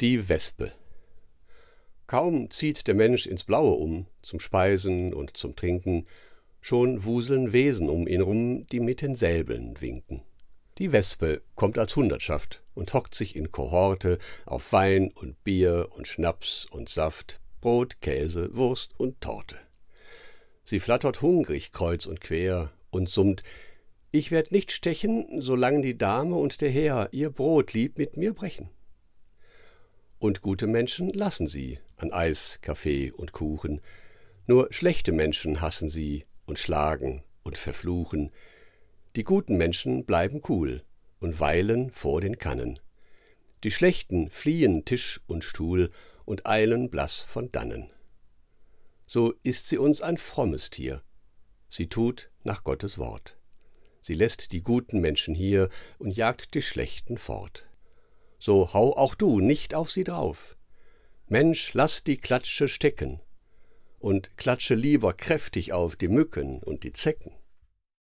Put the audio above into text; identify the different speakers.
Speaker 1: Die Wespe Kaum zieht der Mensch ins Blaue um, zum Speisen und zum Trinken, schon wuseln Wesen um ihn rum, die mit den Säbeln winken. Die Wespe kommt als Hundertschaft und hockt sich in Kohorte auf Wein und Bier und Schnaps und Saft, Brot, Käse, Wurst und Torte. Sie flattert hungrig kreuz und quer und summt Ich werd nicht stechen, solang die Dame und der Herr ihr Brot lieb mit mir brechen. Und gute Menschen lassen sie an Eis, Kaffee und Kuchen, nur schlechte Menschen hassen sie und schlagen und verfluchen, die guten Menschen bleiben cool und weilen vor den Kannen. Die Schlechten fliehen Tisch und Stuhl und eilen blass von dannen. So ist sie uns ein frommes Tier. Sie tut nach Gottes Wort. Sie lässt die guten Menschen hier und jagt die Schlechten fort. So hau auch du nicht auf sie drauf. Mensch, lass die Klatsche stecken und klatsche lieber kräftig auf die Mücken und die Zecken.